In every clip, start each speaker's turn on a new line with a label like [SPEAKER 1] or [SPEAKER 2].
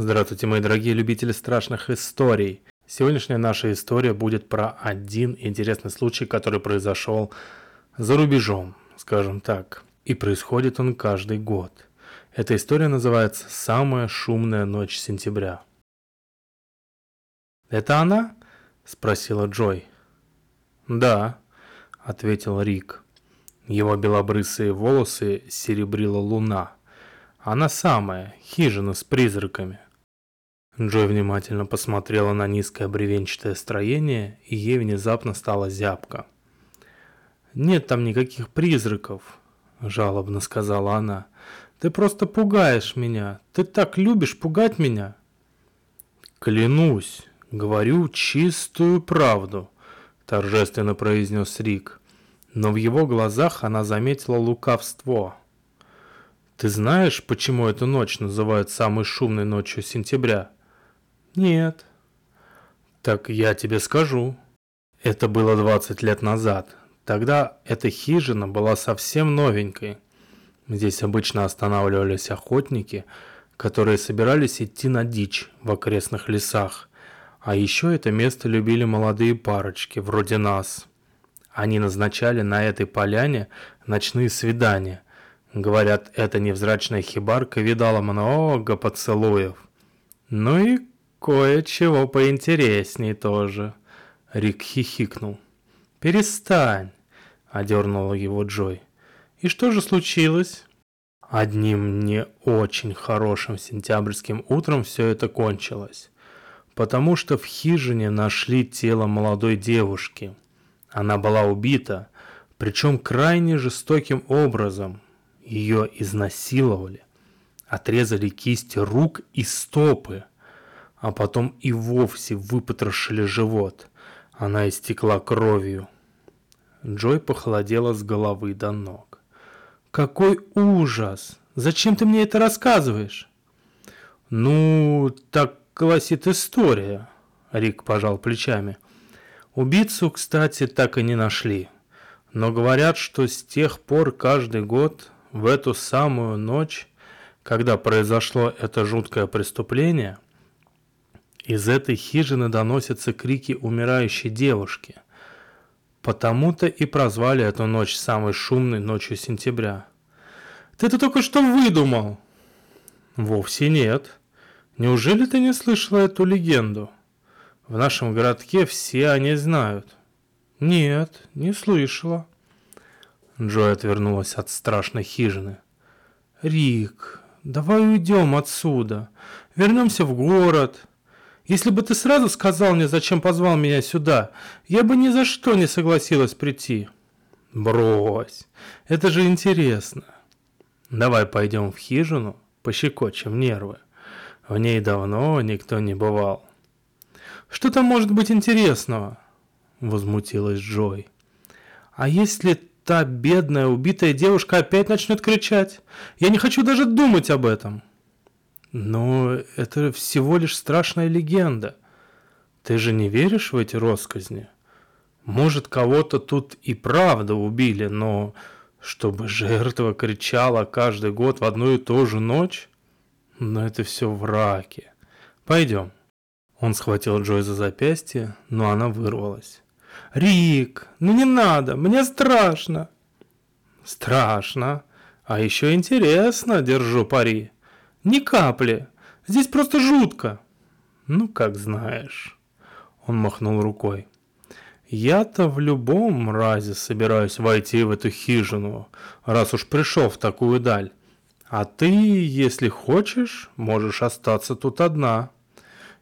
[SPEAKER 1] Здравствуйте, мои дорогие любители страшных историй. Сегодняшняя наша история будет про один интересный случай, который произошел за рубежом, скажем так. И происходит он каждый год. Эта история называется «Самая шумная ночь сентября». «Это она?» – спросила Джой. «Да», – ответил Рик. Его белобрысые волосы серебрила луна – она самая, хижина с призраками. Джой внимательно посмотрела на низкое бревенчатое строение, и ей внезапно стало зябко. «Нет там никаких призраков», – жалобно сказала она. «Ты просто пугаешь меня. Ты так любишь пугать меня». «Клянусь, говорю чистую правду», – торжественно произнес Рик. Но в его глазах она заметила лукавство – ты знаешь, почему эту ночь называют самой шумной ночью сентября? Нет. Так я тебе скажу. Это было 20 лет назад. Тогда эта хижина была совсем новенькой. Здесь обычно останавливались охотники, которые собирались идти на дичь в окрестных лесах. А еще это место любили молодые парочки, вроде нас. Они назначали на этой поляне ночные свидания – Говорят, эта невзрачная хибарка видала много поцелуев. Ну и кое-чего поинтересней тоже. Рик хихикнул. «Перестань», — одернула его Джой. «И что же случилось?» Одним не очень хорошим сентябрьским утром все это кончилось, потому что в хижине нашли тело молодой девушки. Она была убита, причем крайне жестоким образом, ее изнасиловали, отрезали кисти рук и стопы, а потом и вовсе выпотрошили живот. Она истекла кровью. Джой похолодела с головы до ног. «Какой ужас! Зачем ты мне это рассказываешь?» «Ну, так гласит история», — Рик пожал плечами. «Убийцу, кстати, так и не нашли. Но говорят, что с тех пор каждый год в эту самую ночь, когда произошло это жуткое преступление, из этой хижины доносятся крики умирающей девушки. Потому-то и прозвали эту ночь самой шумной ночью сентября. Ты это только что выдумал? Вовсе нет. Неужели ты не слышала эту легенду? В нашем городке все они знают. Нет, не слышала. Джой отвернулась от страшной хижины. «Рик, давай уйдем отсюда. Вернемся в город. Если бы ты сразу сказал мне, зачем позвал меня сюда, я бы ни за что не согласилась прийти». «Брось, это же интересно. Давай пойдем в хижину, пощекочем нервы. В ней давно никто не бывал». «Что там может быть интересного?» – возмутилась Джой. «А если та бедная убитая девушка опять начнет кричать. Я не хочу даже думать об этом. Но это всего лишь страшная легенда. Ты же не веришь в эти россказни? Может, кого-то тут и правда убили, но чтобы жертва кричала каждый год в одну и ту же ночь? Но это все враки. Пойдем. Он схватил Джой за запястье, но она вырвалась. «Рик, ну не надо, мне страшно!» «Страшно, а еще интересно, держу пари. Ни капли, здесь просто жутко!» «Ну, как знаешь». Он махнул рукой. «Я-то в любом разе собираюсь войти в эту хижину, раз уж пришел в такую даль. А ты, если хочешь, можешь остаться тут одна».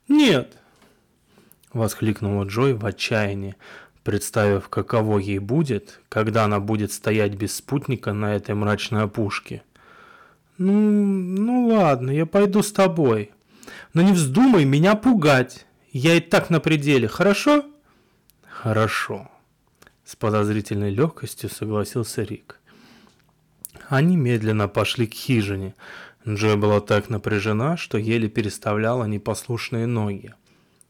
[SPEAKER 1] «Нет!» — воскликнула Джой в отчаянии, представив, каково ей будет, когда она будет стоять без спутника на этой мрачной опушке. «Ну, ну ладно, я пойду с тобой. Но не вздумай меня пугать. Я и так на пределе, хорошо?» «Хорошо», — с подозрительной легкостью согласился Рик. Они медленно пошли к хижине. Джой была так напряжена, что еле переставляла непослушные ноги.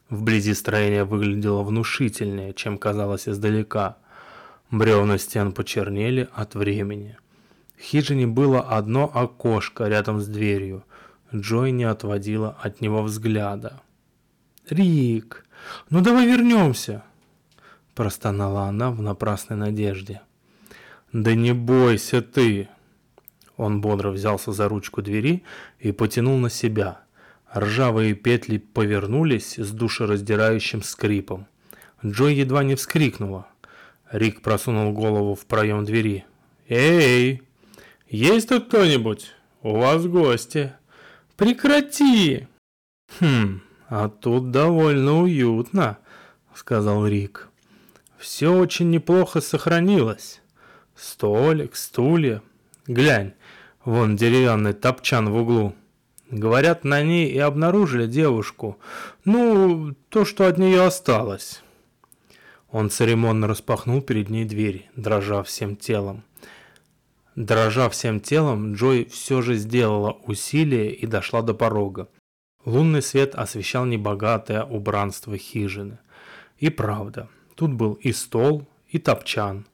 [SPEAKER 1] Вблизи строение выглядело внушительнее, чем казалось издалека. Бревна стен почернели от времени. В хижине было одно окошко рядом с дверью, Джой не отводила от него взгляда. «Рик, ну давай вернемся!» Простонала она в напрасной надежде. «Да не бойся ты!» Он бодро взялся за ручку двери и потянул на себя. Ржавые петли повернулись с душераздирающим скрипом. Джой едва не вскрикнула. Рик просунул голову в проем двери. «Эй, есть тут кто-нибудь? У вас гости. Прекрати!» «Хм, а тут довольно уютно», — сказал Рик. «Все очень неплохо сохранилось. Столик, стулья. Глянь, вон деревянный топчан в углу. Говорят, на ней и обнаружили девушку. Ну, то, что от нее осталось». Он церемонно распахнул перед ней дверь, дрожа всем телом. Дрожа всем телом, Джой все же сделала усилие и дошла до порога. Лунный свет освещал небогатое убранство хижины. И правда, тут был и стол, и топчан.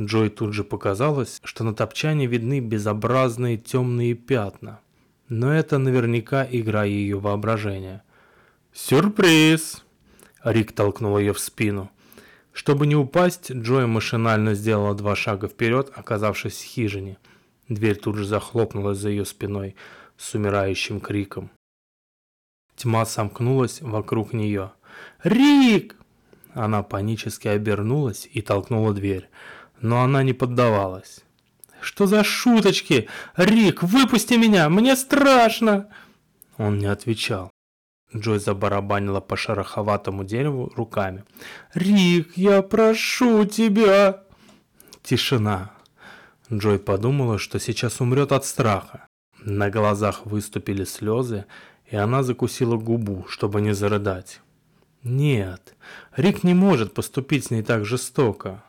[SPEAKER 1] Джой тут же показалось, что на топчане видны безобразные темные пятна. Но это наверняка игра ее воображения. «Сюрприз!» Рик толкнул ее в спину. Чтобы не упасть, Джой машинально сделала два шага вперед, оказавшись в хижине. Дверь тут же захлопнулась за ее спиной с умирающим криком. Тьма сомкнулась вокруг нее. «Рик!» Она панически обернулась и толкнула дверь, но она не поддавалась. «Что за шуточки? Рик, выпусти меня! Мне страшно!» Он не отвечал. Джой забарабанила по шероховатому дереву руками. «Рик, я прошу тебя!» Тишина. Джой подумала, что сейчас умрет от страха. На глазах выступили слезы, и она закусила губу, чтобы не зарыдать. Нет, Рик не может поступить с ней так жестоко.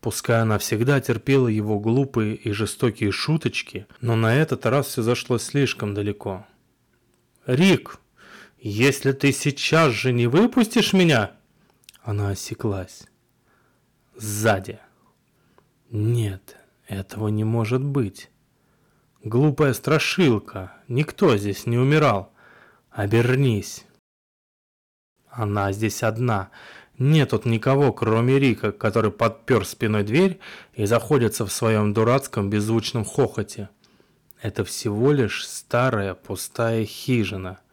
[SPEAKER 1] Пускай она всегда терпела его глупые и жестокие шуточки, но на этот раз все зашло слишком далеко. «Рик!» «Если ты сейчас же не выпустишь меня...» Она осеклась. Сзади. Нет, этого не может быть. Глупая страшилка. Никто здесь не умирал. Обернись. Она здесь одна. Нет тут никого, кроме Рика, который подпер спиной дверь и заходится в своем дурацком беззвучном хохоте. Это всего лишь старая пустая хижина —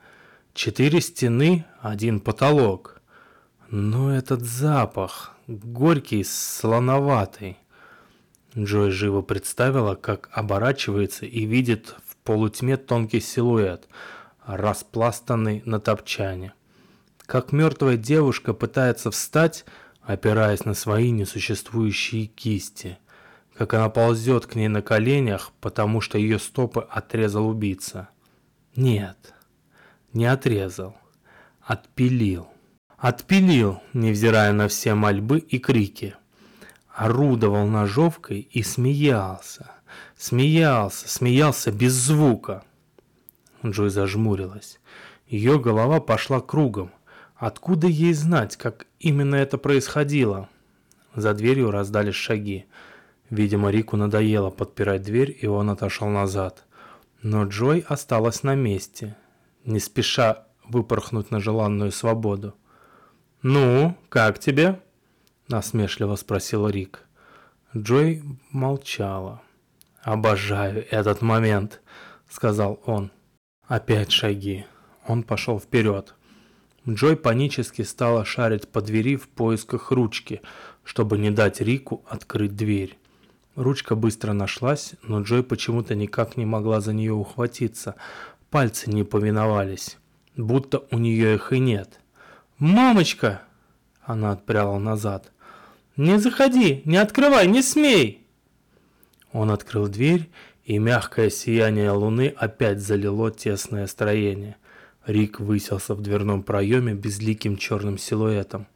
[SPEAKER 1] Четыре стены, один потолок. Но этот запах, горький, слоноватый. Джой живо представила, как оборачивается и видит в полутьме тонкий силуэт, распластанный на топчане. Как мертвая девушка пытается встать, опираясь на свои несуществующие кисти. Как она ползет к ней на коленях, потому что ее стопы отрезал убийца. Нет, не отрезал, отпилил. Отпилил, невзирая на все мольбы и крики. Орудовал ножовкой и смеялся. Смеялся, смеялся без звука. Джой зажмурилась. Ее голова пошла кругом. Откуда ей знать, как именно это происходило? За дверью раздались шаги. Видимо, Рику надоело подпирать дверь, и он отошел назад. Но Джой осталась на месте, не спеша выпорхнуть на желанную свободу. «Ну, как тебе?» – насмешливо спросил Рик. Джой молчала. «Обожаю этот момент», – сказал он. Опять шаги. Он пошел вперед. Джой панически стала шарить по двери в поисках ручки, чтобы не дать Рику открыть дверь. Ручка быстро нашлась, но Джой почему-то никак не могла за нее ухватиться, Пальцы не повиновались, будто у нее их и нет. «Мамочка!» Она отпряла назад. «Не заходи! Не открывай! Не смей!» Он открыл дверь, и мягкое сияние луны опять залило тесное строение. Рик выселся в дверном проеме безликим черным силуэтом.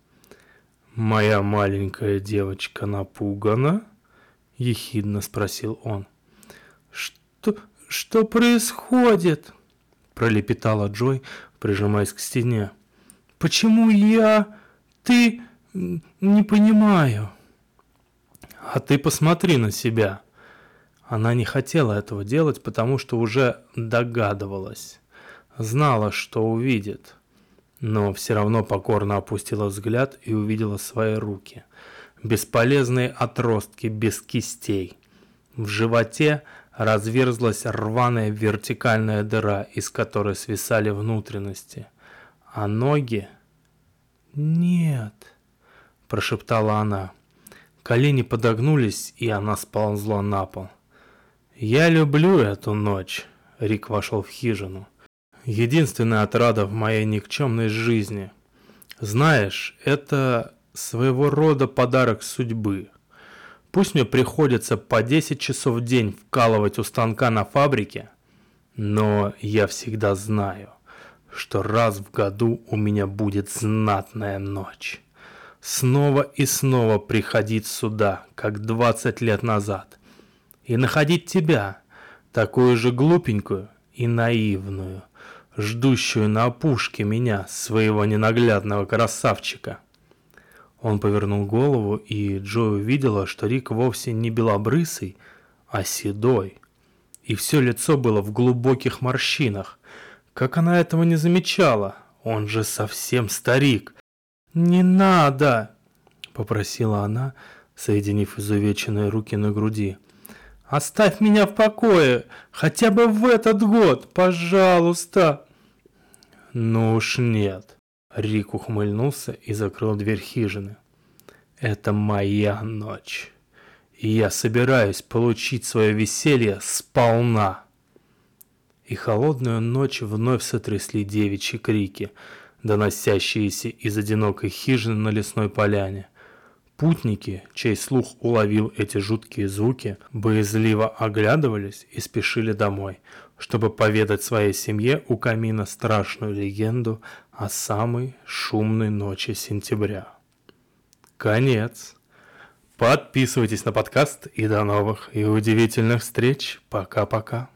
[SPEAKER 1] «Моя маленькая девочка напугана?» — ехидно спросил он. «Что, что происходит?» Пролепетала Джой, прижимаясь к стене. «Почему я... ты... не понимаю?» «А ты посмотри на себя!» Она не хотела этого делать, потому что уже догадывалась. знала, что увидит, но все равно покорно опустила взгляд и увидела свои руки. Бесполезные отростки без кистей. В животе разверзлась рваная вертикальная дыра, из которой свисали внутренности. А ноги... «Нет», — прошептала она. Колени подогнулись, и она сползла на пол. «Я люблю эту ночь», — Рик вошел в хижину. «Единственная отрада в моей никчемной жизни. Знаешь, это своего рода подарок судьбы. Пусть мне приходится по 10 часов в день вкалывать у станка на фабрике, но я всегда знаю, что раз в году у меня будет знатная ночь. Снова и снова приходить сюда, как 20 лет назад, и находить тебя, такую же глупенькую и наивную, ждущую на опушке меня, своего ненаглядного красавчика. Он повернул голову, и Джо увидела, что Рик вовсе не белобрысый, а седой. И все лицо было в глубоких морщинах. Как она этого не замечала? Он же совсем старик. «Не надо!» — попросила она, соединив изувеченные руки на груди. «Оставь меня в покое! Хотя бы в этот год, пожалуйста!» «Ну уж нет!» Рик ухмыльнулся и закрыл дверь хижины. «Это моя ночь, и я собираюсь получить свое веселье сполна!» И холодную ночь вновь сотрясли девичьи крики, доносящиеся из одинокой хижины на лесной поляне. Путники, чей слух уловил эти жуткие звуки, боязливо оглядывались и спешили домой, чтобы поведать своей семье у камина страшную легенду о самой шумной ночи сентября. Конец. Подписывайтесь на подкаст и до новых и удивительных встреч. Пока-пока.